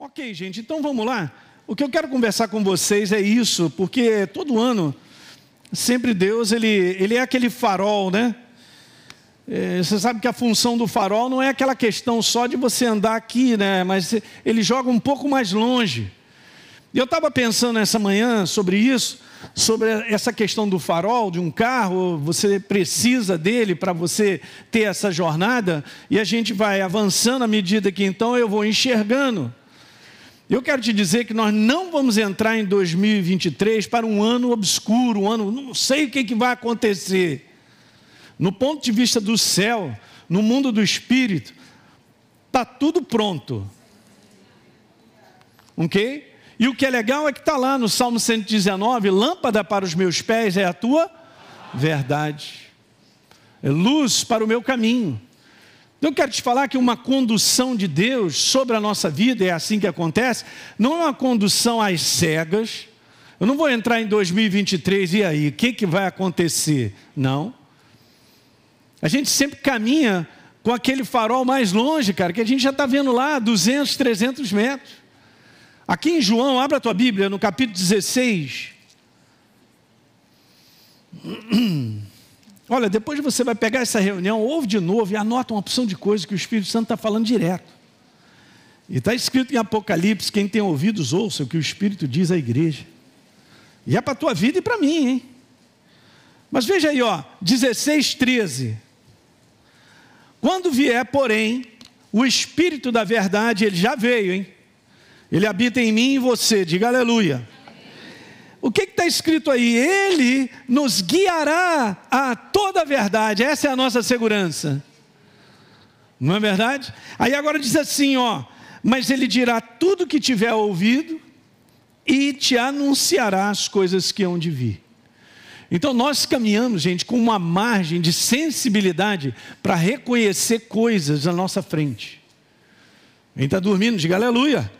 Ok, gente, então vamos lá. O que eu quero conversar com vocês é isso, porque todo ano, sempre Deus, ele, ele é aquele farol, né? É, você sabe que a função do farol não é aquela questão só de você andar aqui, né? Mas ele joga um pouco mais longe. Eu estava pensando essa manhã sobre isso, sobre essa questão do farol de um carro, você precisa dele para você ter essa jornada, e a gente vai avançando à medida que então eu vou enxergando. Eu quero te dizer que nós não vamos entrar em 2023 para um ano obscuro, um ano, não sei o que, que vai acontecer. No ponto de vista do céu, no mundo do espírito, está tudo pronto. Ok? E o que é legal é que está lá no Salmo 119: lâmpada para os meus pés é a tua verdade, é luz para o meu caminho. Eu quero te falar que uma condução de Deus sobre a nossa vida, é assim que acontece, não é uma condução às cegas. Eu não vou entrar em 2023 e aí, o que, que vai acontecer? Não. A gente sempre caminha com aquele farol mais longe, cara, que a gente já está vendo lá, 200, 300 metros. Aqui em João, abra a tua Bíblia, no capítulo 16. Olha, depois você vai pegar essa reunião, ouve de novo e anota uma opção de coisas que o Espírito Santo está falando direto. E está escrito em Apocalipse: quem tem ouvidos, ouça o que o Espírito diz à igreja. E é para a tua vida e para mim, hein? Mas veja aí, ó, 16, 13. Quando vier, porém, o Espírito da verdade, ele já veio, hein? Ele habita em mim e em você, diga aleluia. O que está escrito aí? Ele nos guiará a toda a verdade, essa é a nossa segurança. Não é verdade? Aí agora diz assim, ó, mas ele dirá tudo que tiver ouvido e te anunciará as coisas que hão de vir. Então nós caminhamos, gente, com uma margem de sensibilidade para reconhecer coisas na nossa frente. Quem está dormindo, diga aleluia.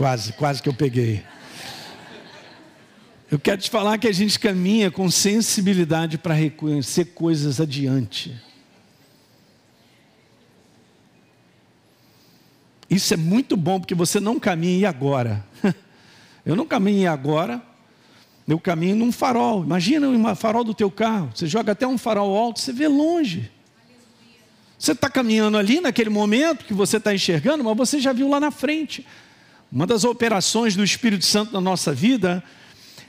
Quase, quase que eu peguei. Eu quero te falar que a gente caminha com sensibilidade para reconhecer coisas adiante. Isso é muito bom porque você não caminha agora. Eu não caminho agora, eu caminho num farol. Imagina um farol do teu carro. Você joga até um farol alto, você vê longe. Você está caminhando ali naquele momento que você está enxergando, mas você já viu lá na frente. Uma das operações do Espírito Santo na nossa vida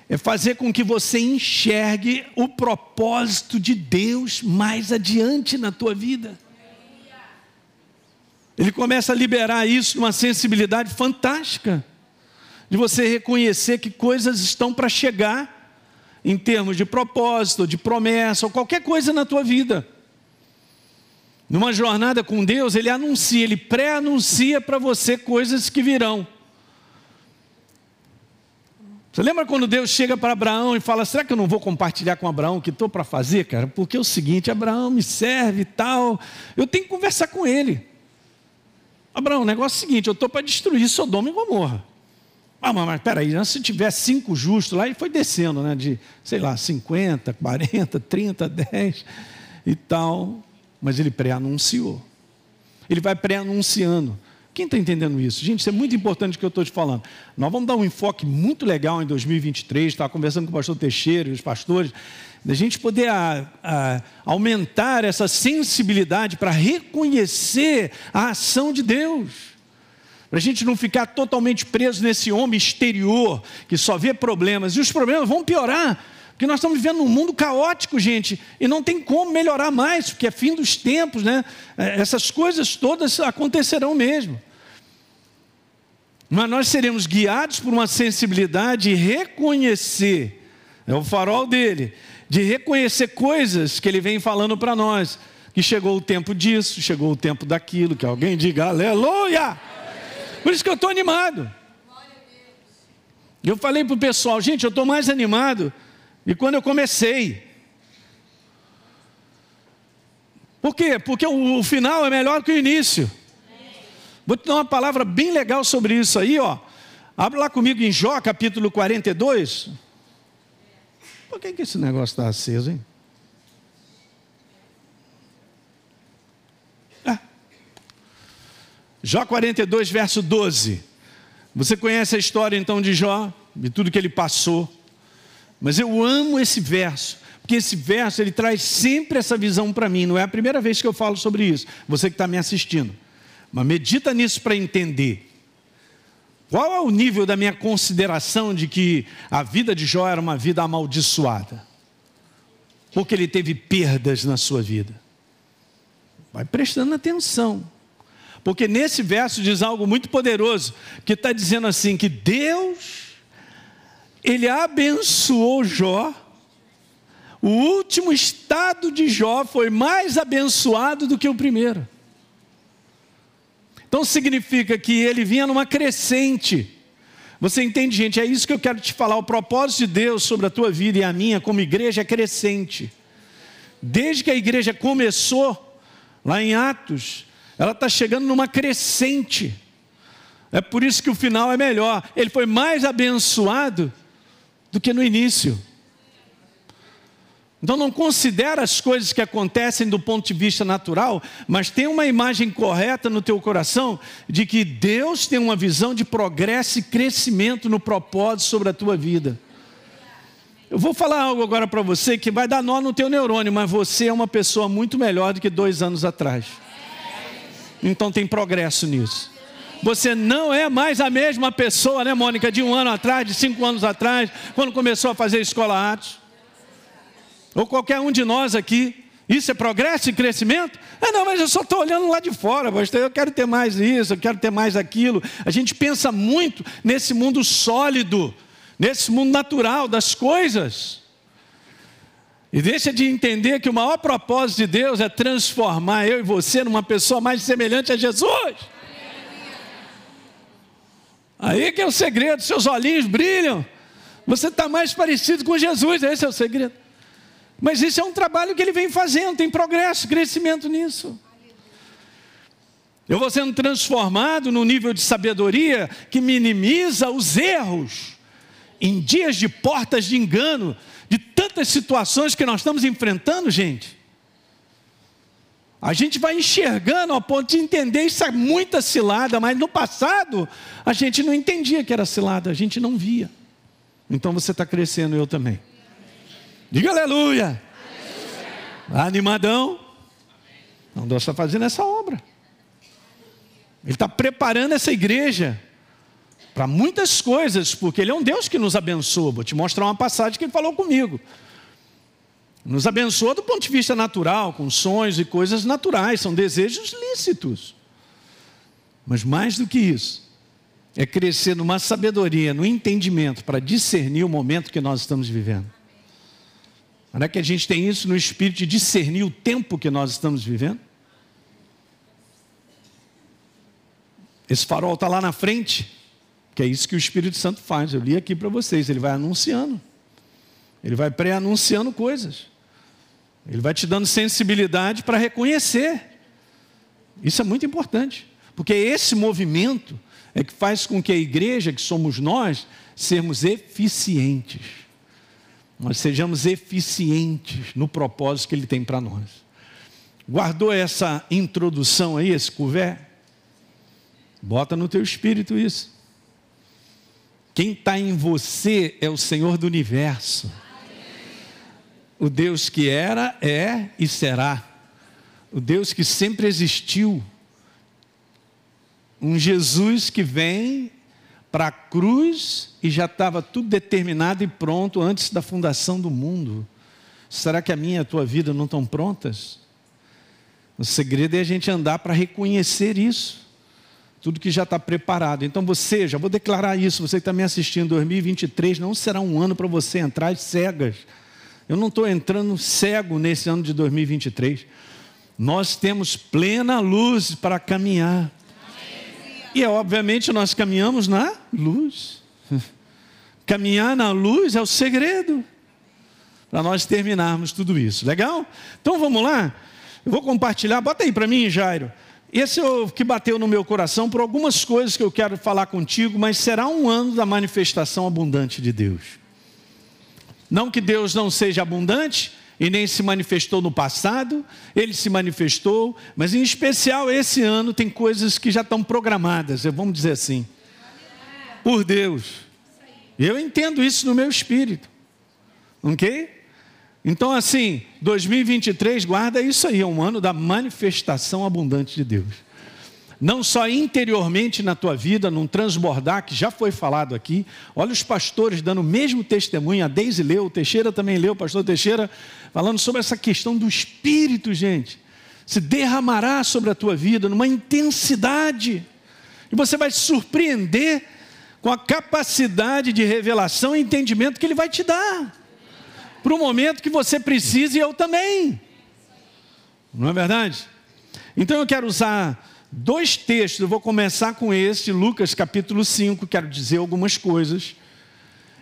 é fazer com que você enxergue o propósito de Deus mais adiante na tua vida. Ele começa a liberar isso numa sensibilidade fantástica, de você reconhecer que coisas estão para chegar, em termos de propósito, de promessa, ou qualquer coisa na tua vida. Numa jornada com Deus, Ele anuncia, Ele pré-anuncia para você coisas que virão. Você lembra quando Deus chega para Abraão e fala: será que eu não vou compartilhar com Abraão o que estou para fazer, cara? Porque é o seguinte: Abraão me serve e tal, eu tenho que conversar com ele. Abraão, o negócio é o seguinte: eu estou para destruir Sodoma e Gomorra. Ah, mas peraí, né? se tiver cinco justos lá, e foi descendo, né? De, sei lá, 50, 40, 30, 10 e tal. Mas ele pré-anunciou. Ele vai pré-anunciando. Quem está entendendo isso? Gente, isso é muito importante o que eu estou te falando. Nós vamos dar um enfoque muito legal em 2023, estava conversando com o pastor Teixeira e os pastores, da gente poder a, a, aumentar essa sensibilidade para reconhecer a ação de Deus. Para a gente não ficar totalmente preso nesse homem exterior que só vê problemas. E os problemas vão piorar. Porque nós estamos vivendo num mundo caótico, gente, e não tem como melhorar mais, porque é fim dos tempos, né? É, essas coisas todas acontecerão mesmo. Mas nós seremos guiados por uma sensibilidade e reconhecer, é o farol dele, de reconhecer coisas que ele vem falando para nós, que chegou o tempo disso, chegou o tempo daquilo, que alguém diga aleluia. Por isso que eu estou animado. Eu falei para o pessoal, gente, eu estou mais animado e quando eu comecei. Por quê? Porque o, o final é melhor que o início. Vou te dar uma palavra bem legal sobre isso aí, ó. Abre lá comigo em Jó, capítulo 42. Por que, que esse negócio está aceso, hein? Ah. Jó 42, verso 12. Você conhece a história então de Jó, de tudo que ele passou. Mas eu amo esse verso, porque esse verso ele traz sempre essa visão para mim. Não é a primeira vez que eu falo sobre isso, você que está me assistindo. Mas medita nisso para entender. Qual é o nível da minha consideração de que a vida de Jó era uma vida amaldiçoada? Porque ele teve perdas na sua vida. Vai prestando atenção. Porque nesse verso diz algo muito poderoso, que está dizendo assim: que Deus, Ele abençoou Jó, o último estado de Jó foi mais abençoado do que o primeiro. Então significa que ele vinha numa crescente. Você entende, gente? É isso que eu quero te falar. O propósito de Deus sobre a tua vida e a minha como igreja é crescente. Desde que a igreja começou, lá em Atos, ela está chegando numa crescente. É por isso que o final é melhor. Ele foi mais abençoado do que no início. Então não considera as coisas que acontecem do ponto de vista natural, mas tem uma imagem correta no teu coração de que Deus tem uma visão de progresso e crescimento no propósito sobre a tua vida. Eu vou falar algo agora para você que vai dar nó no teu neurônio, mas você é uma pessoa muito melhor do que dois anos atrás. Então tem progresso nisso. Você não é mais a mesma pessoa, né, Mônica, de um ano atrás, de cinco anos atrás, quando começou a fazer escola Atos ou qualquer um de nós aqui. Isso é progresso e crescimento? Ah, não, mas eu só estou olhando lá de fora, pastor. Eu quero ter mais isso, eu quero ter mais aquilo. A gente pensa muito nesse mundo sólido, nesse mundo natural das coisas. E deixa de entender que o maior propósito de Deus é transformar eu e você numa pessoa mais semelhante a Jesus. Aí que é o segredo, seus olhinhos brilham. Você está mais parecido com Jesus, esse é o segredo. Mas isso é um trabalho que ele vem fazendo, tem progresso, crescimento nisso. Eu vou sendo transformado num nível de sabedoria que minimiza os erros em dias de portas de engano, de tantas situações que nós estamos enfrentando, gente. A gente vai enxergando ao ponto de entender isso é muita cilada, mas no passado a gente não entendia que era cilada, a gente não via. Então você está crescendo, eu também. Diga aleluia. Animadão. Então Deus está fazendo essa obra. Ele está preparando essa igreja para muitas coisas, porque Ele é um Deus que nos abençoa. Vou te mostrar uma passagem que Ele falou comigo. Nos abençoa do ponto de vista natural, com sonhos e coisas naturais, são desejos lícitos. Mas mais do que isso, é crescer numa sabedoria, no entendimento para discernir o momento que nós estamos vivendo. É que a gente tem isso no espírito de discernir o tempo que nós estamos vivendo? Esse farol está lá na frente, que é isso que o Espírito Santo faz. Eu li aqui para vocês, ele vai anunciando. Ele vai pré-anunciando coisas. Ele vai te dando sensibilidade para reconhecer. Isso é muito importante, porque esse movimento é que faz com que a igreja, que somos nós, sermos eficientes nós sejamos eficientes no propósito que Ele tem para nós. Guardou essa introdução aí, esse couvert? Bota no teu espírito isso. Quem está em você é o Senhor do universo. O Deus que era, é e será. O Deus que sempre existiu. Um Jesus que vem para a cruz e já estava tudo determinado e pronto antes da fundação do mundo. Será que a minha e a tua vida não estão prontas? O segredo é a gente andar para reconhecer isso. Tudo que já está preparado. Então você, já vou declarar isso, você que está me assistindo, 2023 não será um ano para você entrar cegas. Eu não estou entrando cego nesse ano de 2023. Nós temos plena luz para caminhar. E obviamente nós caminhamos na luz. Caminhar na luz é o segredo para nós terminarmos tudo isso. Legal? Então vamos lá. Eu vou compartilhar, bota aí para mim, Jairo. Esse é o que bateu no meu coração por algumas coisas que eu quero falar contigo, mas será um ano da manifestação abundante de Deus. Não que Deus não seja abundante, e nem se manifestou no passado, ele se manifestou, mas em especial esse ano tem coisas que já estão programadas, vamos dizer assim, por Deus. Eu entendo isso no meu espírito, ok? Então, assim, 2023, guarda isso aí, é um ano da manifestação abundante de Deus não só interiormente na tua vida, num transbordar, que já foi falado aqui. Olha os pastores dando o mesmo testemunho, a Deise leu, o Teixeira também leu, o pastor Teixeira, falando sobre essa questão do Espírito, gente. Se derramará sobre a tua vida numa intensidade, e você vai se surpreender com a capacidade de revelação e entendimento que Ele vai te dar, para o momento que você precisa e eu também. Não é verdade? Então eu quero usar dois textos, eu vou começar com este, Lucas capítulo 5, quero dizer algumas coisas.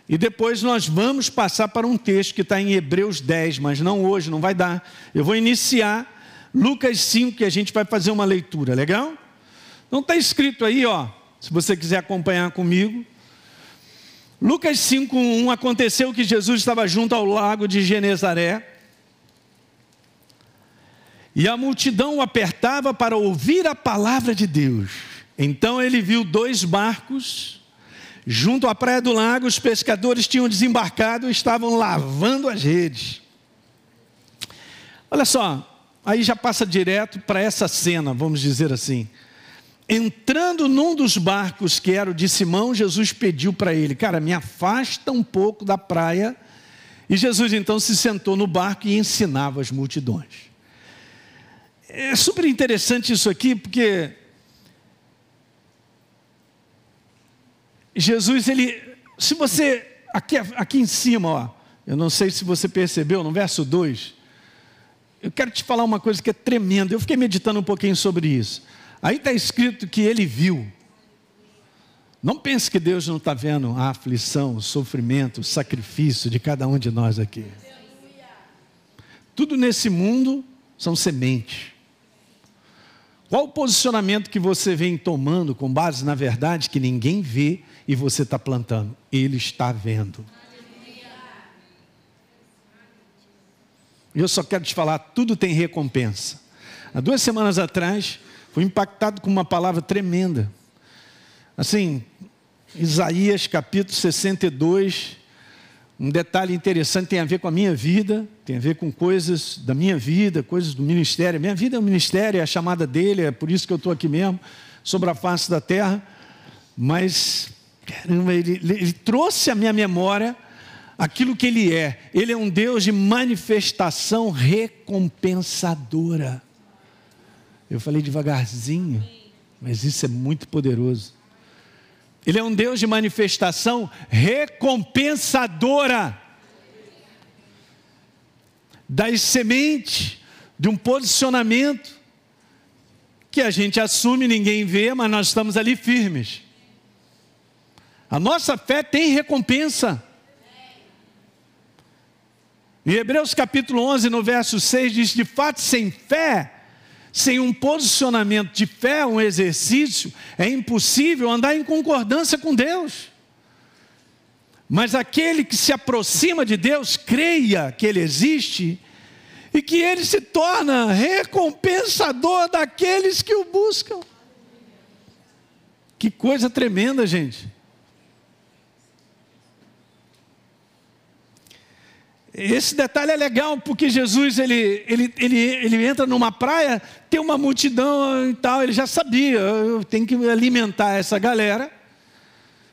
E depois nós vamos passar para um texto que está em Hebreus 10, mas não hoje, não vai dar. Eu vou iniciar Lucas 5, que a gente vai fazer uma leitura, legal? Não está escrito aí, ó, se você quiser acompanhar comigo. Lucas 5:1 aconteceu que Jesus estava junto ao lago de Genezaré e a multidão o apertava para ouvir a palavra de Deus. Então ele viu dois barcos junto à praia do lago, os pescadores tinham desembarcado e estavam lavando as redes. Olha só, aí já passa direto para essa cena, vamos dizer assim. Entrando num dos barcos que era o de Simão, Jesus pediu para ele: Cara, me afasta um pouco da praia. E Jesus então se sentou no barco e ensinava as multidões. É super interessante isso aqui, porque Jesus, ele, se você, aqui, aqui em cima, ó, eu não sei se você percebeu, no verso 2, eu quero te falar uma coisa que é tremenda, eu fiquei meditando um pouquinho sobre isso. Aí está escrito que ele viu. Não pense que Deus não está vendo a aflição, o sofrimento, o sacrifício de cada um de nós aqui. Tudo nesse mundo são sementes. Qual o posicionamento que você vem tomando com base na verdade que ninguém vê e você está plantando? Ele está vendo. E eu só quero te falar: tudo tem recompensa. Há duas semanas atrás, fui impactado com uma palavra tremenda. Assim, Isaías capítulo 62, um detalhe interessante tem a ver com a minha vida, tem a ver com coisas da minha vida, coisas do ministério. Minha vida é um ministério, é a chamada dele, é por isso que eu estou aqui mesmo, sobre a face da terra. Mas, caramba, ele, ele trouxe à minha memória aquilo que ele é. Ele é um Deus de manifestação recompensadora. Eu falei devagarzinho, mas isso é muito poderoso. Ele é um Deus de manifestação recompensadora das sementes, de um posicionamento que a gente assume, ninguém vê, mas nós estamos ali firmes. A nossa fé tem recompensa. Em Hebreus capítulo 11, no verso 6, diz: De fato, sem fé, sem um posicionamento de fé, um exercício, é impossível andar em concordância com Deus. Mas aquele que se aproxima de Deus, creia que Ele existe e que Ele se torna recompensador daqueles que o buscam. Que coisa tremenda, gente. Esse detalhe é legal porque Jesus ele, ele, ele, ele entra numa praia, tem uma multidão e tal, ele já sabia, eu tenho que alimentar essa galera.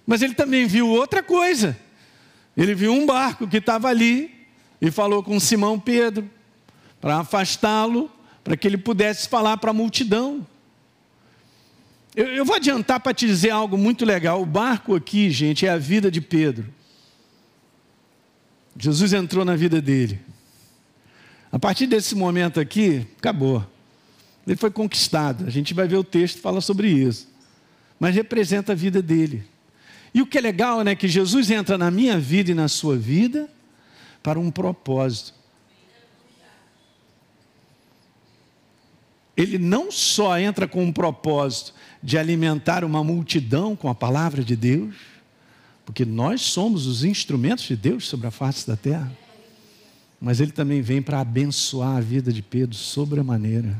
Mas ele também viu outra coisa. Ele viu um barco que estava ali e falou com Simão Pedro para afastá-lo, para que ele pudesse falar para a multidão. Eu, eu vou adiantar para te dizer algo muito legal. O barco aqui, gente, é a vida de Pedro. Jesus entrou na vida dele. A partir desse momento aqui, acabou. Ele foi conquistado. A gente vai ver o texto fala sobre isso. Mas representa a vida dele. E o que é legal, né, que Jesus entra na minha vida e na sua vida para um propósito. Ele não só entra com um propósito de alimentar uma multidão com a palavra de Deus, porque nós somos os instrumentos de Deus sobre a face da terra. mas ele também vem para abençoar a vida de Pedro sobremaneira.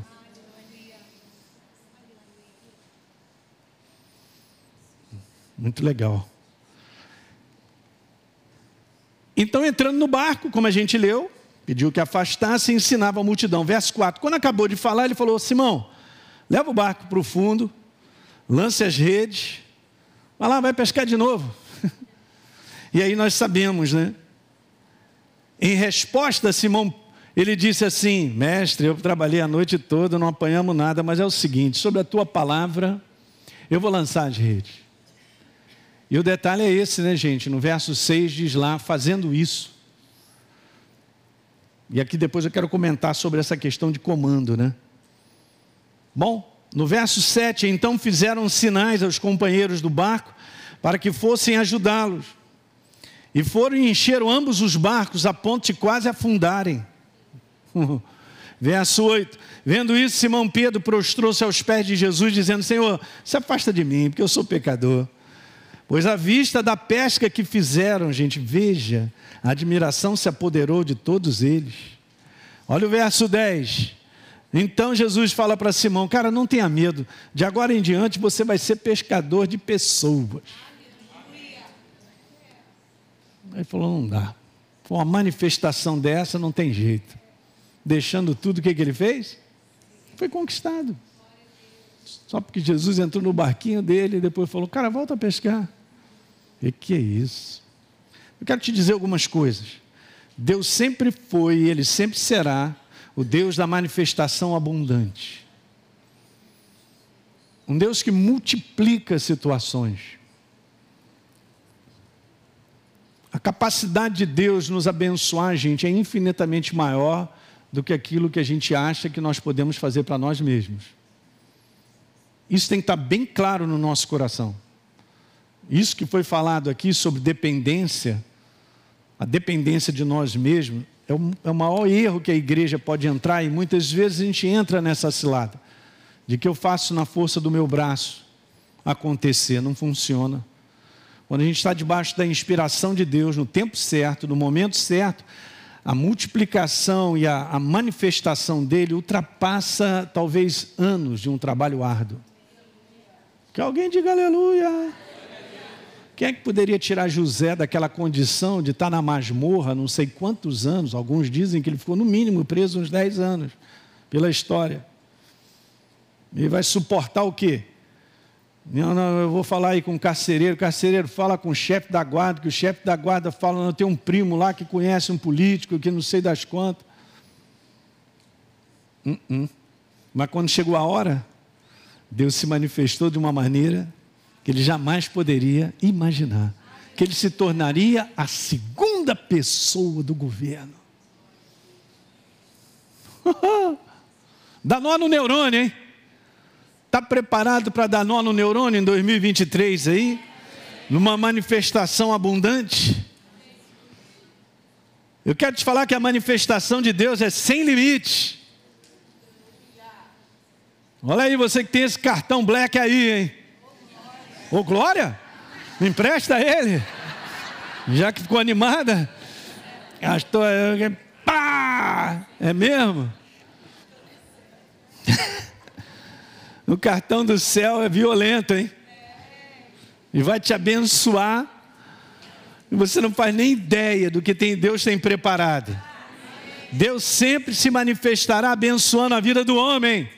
Muito legal. Então, entrando no barco, como a gente leu, pediu que afastasse e ensinava a multidão. Verso 4. Quando acabou de falar, ele falou: Simão, leva o barco para o fundo, lance as redes, vai lá, vai pescar de novo. e aí nós sabemos, né? Em resposta, Simão, ele disse assim: Mestre, eu trabalhei a noite toda, não apanhamos nada, mas é o seguinte: sobre a tua palavra, eu vou lançar as redes. E o detalhe é esse, né, gente? No verso 6 diz lá, fazendo isso. E aqui depois eu quero comentar sobre essa questão de comando, né? Bom, no verso 7, então fizeram sinais aos companheiros do barco para que fossem ajudá-los. E foram e encheram ambos os barcos a ponto de quase afundarem. Verso 8: Vendo isso, Simão Pedro prostrou-se aos pés de Jesus, dizendo: Senhor, se afasta de mim, porque eu sou pecador. Pois à vista da pesca que fizeram, gente, veja, a admiração se apoderou de todos eles. Olha o verso 10. Então Jesus fala para Simão: Cara, não tenha medo, de agora em diante você vai ser pescador de pessoas. Ele falou: Não dá. Com uma manifestação dessa, não tem jeito. Deixando tudo, o que, que ele fez? Foi conquistado. Só porque Jesus entrou no barquinho dele e depois falou: Cara, volta a pescar. E que é isso? Eu quero te dizer algumas coisas. Deus sempre foi e Ele sempre será o Deus da manifestação abundante. Um Deus que multiplica situações. A capacidade de Deus nos abençoar, gente, é infinitamente maior do que aquilo que a gente acha que nós podemos fazer para nós mesmos. Isso tem que estar bem claro no nosso coração. Isso que foi falado aqui sobre dependência, a dependência de nós mesmos, é o, é o maior erro que a igreja pode entrar e muitas vezes a gente entra nessa cilada, de que eu faço na força do meu braço acontecer, não funciona. Quando a gente está debaixo da inspiração de Deus, no tempo certo, no momento certo, a multiplicação e a, a manifestação dele ultrapassa talvez anos de um trabalho árduo. Que alguém diga aleluia. Quem é que poderia tirar José daquela condição de estar na masmorra não sei quantos anos? Alguns dizem que ele ficou no mínimo preso uns 10 anos, pela história. Ele vai suportar o quê? Não, não, eu vou falar aí com o carcereiro, o carcereiro fala com o chefe da guarda, que o chefe da guarda fala, não, tem um primo lá que conhece um político, que não sei das quantas. Uh -uh. Mas quando chegou a hora, Deus se manifestou de uma maneira que ele jamais poderia imaginar. Que ele se tornaria a segunda pessoa do governo. Dá nó no neurônio, hein? Está preparado para dar nó no neurônio em 2023 aí? Numa manifestação abundante? Eu quero te falar que a manifestação de Deus é sem limite. Olha aí, você que tem esse cartão black aí, hein? Ô glória, me empresta ele. Já que ficou animada. Gastou. Pá! É mesmo? o cartão do céu é violento, hein? E vai te abençoar. E você não faz nem ideia do que tem, Deus tem preparado. Deus sempre se manifestará abençoando a vida do homem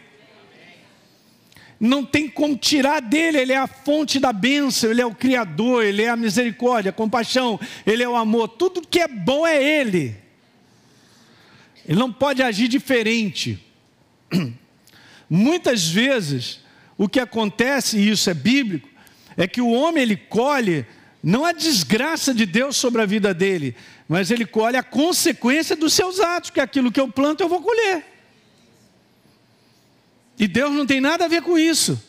não tem como tirar dele, ele é a fonte da bênção, ele é o Criador, ele é a misericórdia, a compaixão, ele é o amor, tudo que é bom é ele. Ele não pode agir diferente. Muitas vezes, o que acontece, e isso é bíblico, é que o homem ele colhe não a desgraça de Deus sobre a vida dele, mas ele colhe a consequência dos seus atos, que é aquilo que eu planto eu vou colher. E Deus não tem nada a ver com isso.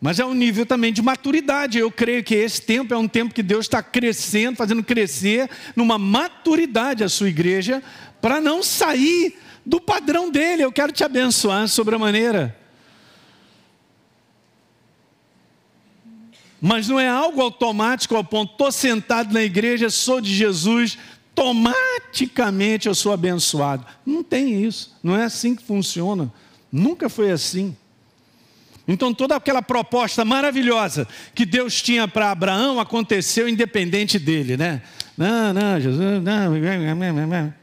Mas é um nível também de maturidade. Eu creio que esse tempo é um tempo que Deus está crescendo, fazendo crescer numa maturidade a sua igreja, para não sair do padrão dele. Eu quero te abençoar sobre a maneira. Mas não é algo automático ao ponto, estou sentado na igreja, sou de Jesus, automaticamente eu sou abençoado. Não tem isso. Não é assim que funciona. Nunca foi assim. Então toda aquela proposta maravilhosa que Deus tinha para Abraão aconteceu independente dele, né? Não, não, Jesus, não,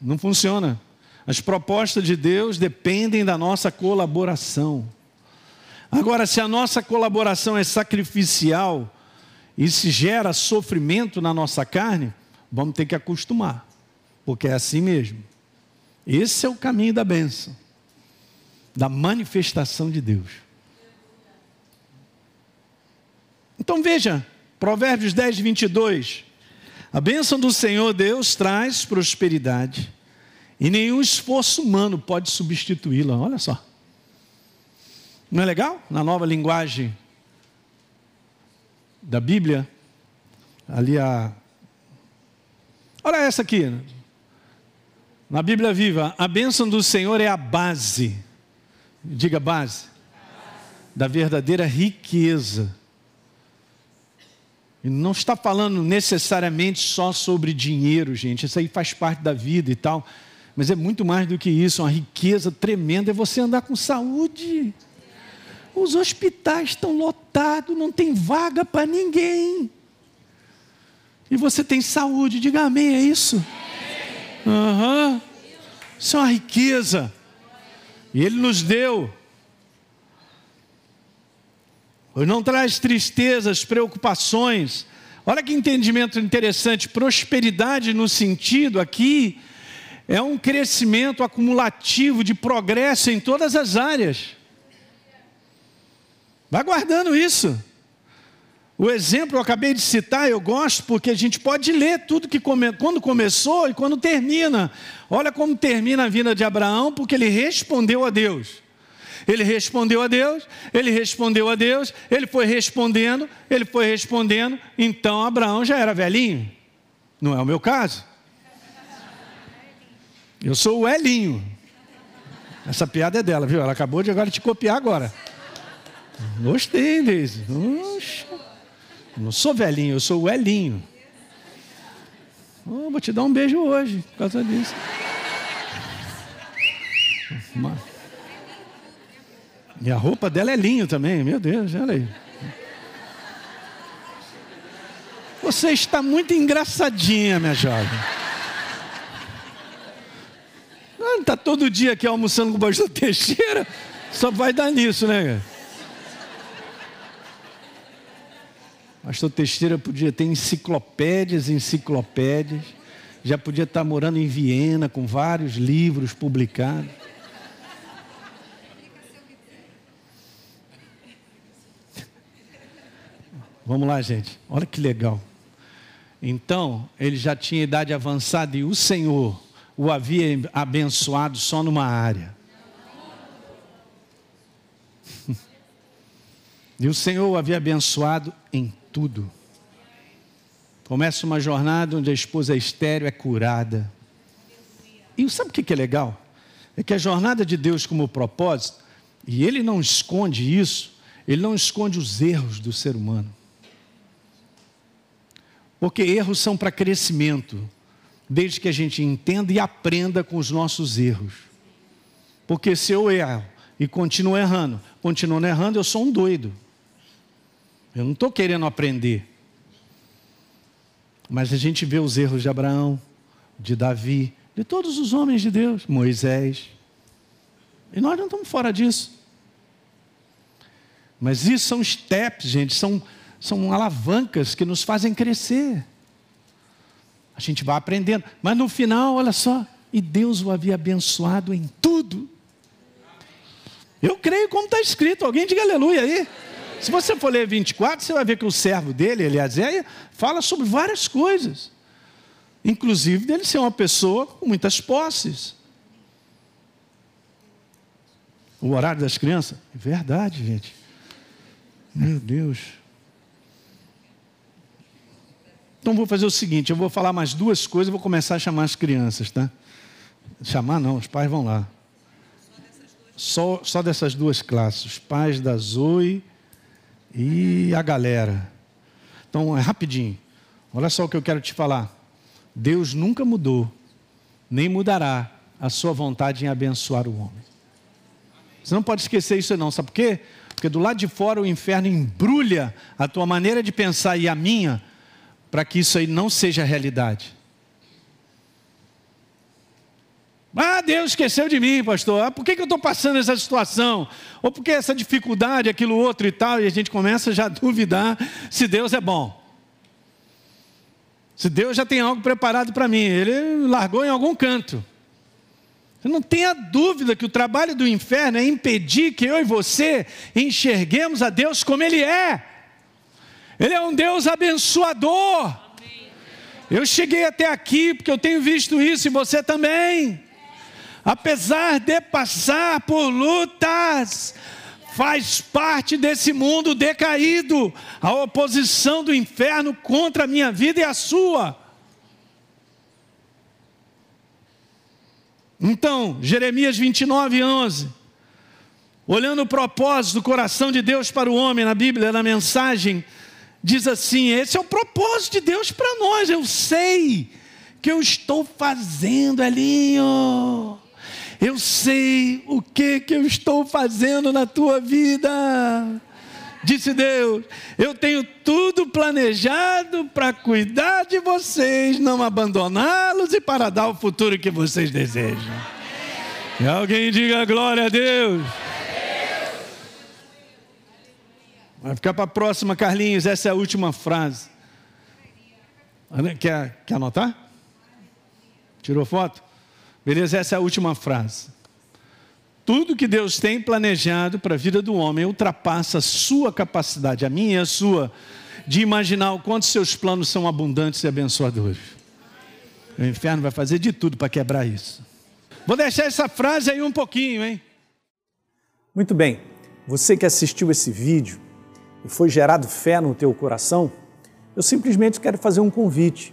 não funciona. As propostas de Deus dependem da nossa colaboração. Agora, se a nossa colaboração é sacrificial e se gera sofrimento na nossa carne, vamos ter que acostumar, porque é assim mesmo. Esse é o caminho da bênção da manifestação de Deus. Então veja, Provérbios 10, 22. A bênção do Senhor Deus traz prosperidade, e nenhum esforço humano pode substituí-la. Olha só. Não é legal? Na nova linguagem da Bíblia, ali a. Olha essa aqui. Na Bíblia Viva, a bênção do Senhor é a base diga base, da verdadeira riqueza. E não está falando necessariamente só sobre dinheiro, gente, isso aí faz parte da vida e tal, mas é muito mais do que isso, uma riqueza tremenda é você andar com saúde. Os hospitais estão lotados, não tem vaga para ninguém. E você tem saúde, diga amém, é isso? Uhum. Isso é uma riqueza. E Ele nos deu. Não traz tristezas, preocupações. Olha que entendimento interessante. Prosperidade no sentido aqui é um crescimento acumulativo de progresso em todas as áreas. Vai guardando isso. O exemplo eu acabei de citar, eu gosto porque a gente pode ler tudo que come, quando começou e quando termina. Olha como termina a vida de Abraão, porque ele respondeu a Deus. Ele respondeu a Deus, ele respondeu a Deus, ele foi respondendo, ele foi respondendo. Então Abraão já era velhinho. Não é o meu caso. Eu sou o Elinho. Essa piada é dela, viu? Ela acabou de agora te copiar agora. Gostei, Deise. Oxa. Não sou velhinho, eu sou o Elinho. Oh, vou te dar um beijo hoje, por causa disso. E a roupa dela é linho também, meu Deus, olha aí. Você está muito engraçadinha, minha jovem. Está todo dia aqui almoçando com o pastor Teixeira, só vai dar nisso, né, cara? Pastor Teixeira podia ter enciclopédias, enciclopédias. Já podia estar morando em Viena com vários livros publicados. Vamos lá, gente. Olha que legal. Então, ele já tinha idade avançada e o Senhor o havia abençoado só numa área. E o Senhor o havia abençoado em tudo. Começa uma jornada onde a esposa estéreo é curada. E sabe o que é legal? É que a jornada de Deus como propósito, e Ele não esconde isso, Ele não esconde os erros do ser humano. Porque erros são para crescimento, desde que a gente entenda e aprenda com os nossos erros. Porque se eu erro e continuo errando, continuando errando, eu sou um doido. Eu não estou querendo aprender. Mas a gente vê os erros de Abraão, de Davi, de todos os homens de Deus, Moisés. E nós não estamos fora disso. Mas isso são steps, gente, são, são alavancas que nos fazem crescer. A gente vai aprendendo. Mas no final, olha só, e Deus o havia abençoado em tudo. Eu creio como está escrito. Alguém diga aleluia aí. Se você for ler 24, você vai ver que o servo dele, Eliezer, fala sobre várias coisas. Inclusive dele ser uma pessoa com muitas posses. O horário das crianças? É verdade, gente. Meu Deus. Então vou fazer o seguinte, eu vou falar mais duas coisas e vou começar a chamar as crianças, tá? Chamar não, os pais vão lá. Só, só dessas duas classes, os pais da Zoe e a galera. Então, é rapidinho. Olha só o que eu quero te falar. Deus nunca mudou, nem mudará a sua vontade em abençoar o homem. Você não pode esquecer isso não, sabe por quê? Porque do lado de fora o inferno embrulha a tua maneira de pensar e a minha, para que isso aí não seja realidade. Ah, Deus esqueceu de mim, pastor. Ah, por que, que eu estou passando essa situação? Ou por que essa dificuldade, aquilo outro e tal? E a gente começa já a duvidar se Deus é bom. Se Deus já tem algo preparado para mim, Ele largou em algum canto. Você não tenha dúvida que o trabalho do inferno é impedir que eu e você enxerguemos a Deus como Ele é. Ele é um Deus abençoador. Eu cheguei até aqui porque eu tenho visto isso e você também apesar de passar por lutas, faz parte desse mundo decaído, a oposição do inferno contra a minha vida e a sua. Então, Jeremias 29, 11. Olhando o propósito do coração de Deus para o homem na Bíblia, na mensagem, diz assim: esse é o propósito de Deus para nós. Eu sei que eu estou fazendo, Elinho. Eu sei o que que eu estou fazendo na tua vida. Disse Deus: Eu tenho tudo planejado para cuidar de vocês, não abandoná-los e para dar o futuro que vocês desejam. E alguém diga glória a Deus. Vai ficar para a próxima, Carlinhos. Essa é a última frase. Quer, quer anotar? Tirou foto? Beleza? Essa é a última frase. Tudo que Deus tem planejado para a vida do homem ultrapassa a sua capacidade, a minha e a sua, de imaginar o quanto seus planos são abundantes e abençoadores. O inferno vai fazer de tudo para quebrar isso. Vou deixar essa frase aí um pouquinho, hein? Muito bem. Você que assistiu esse vídeo e foi gerado fé no teu coração, eu simplesmente quero fazer um convite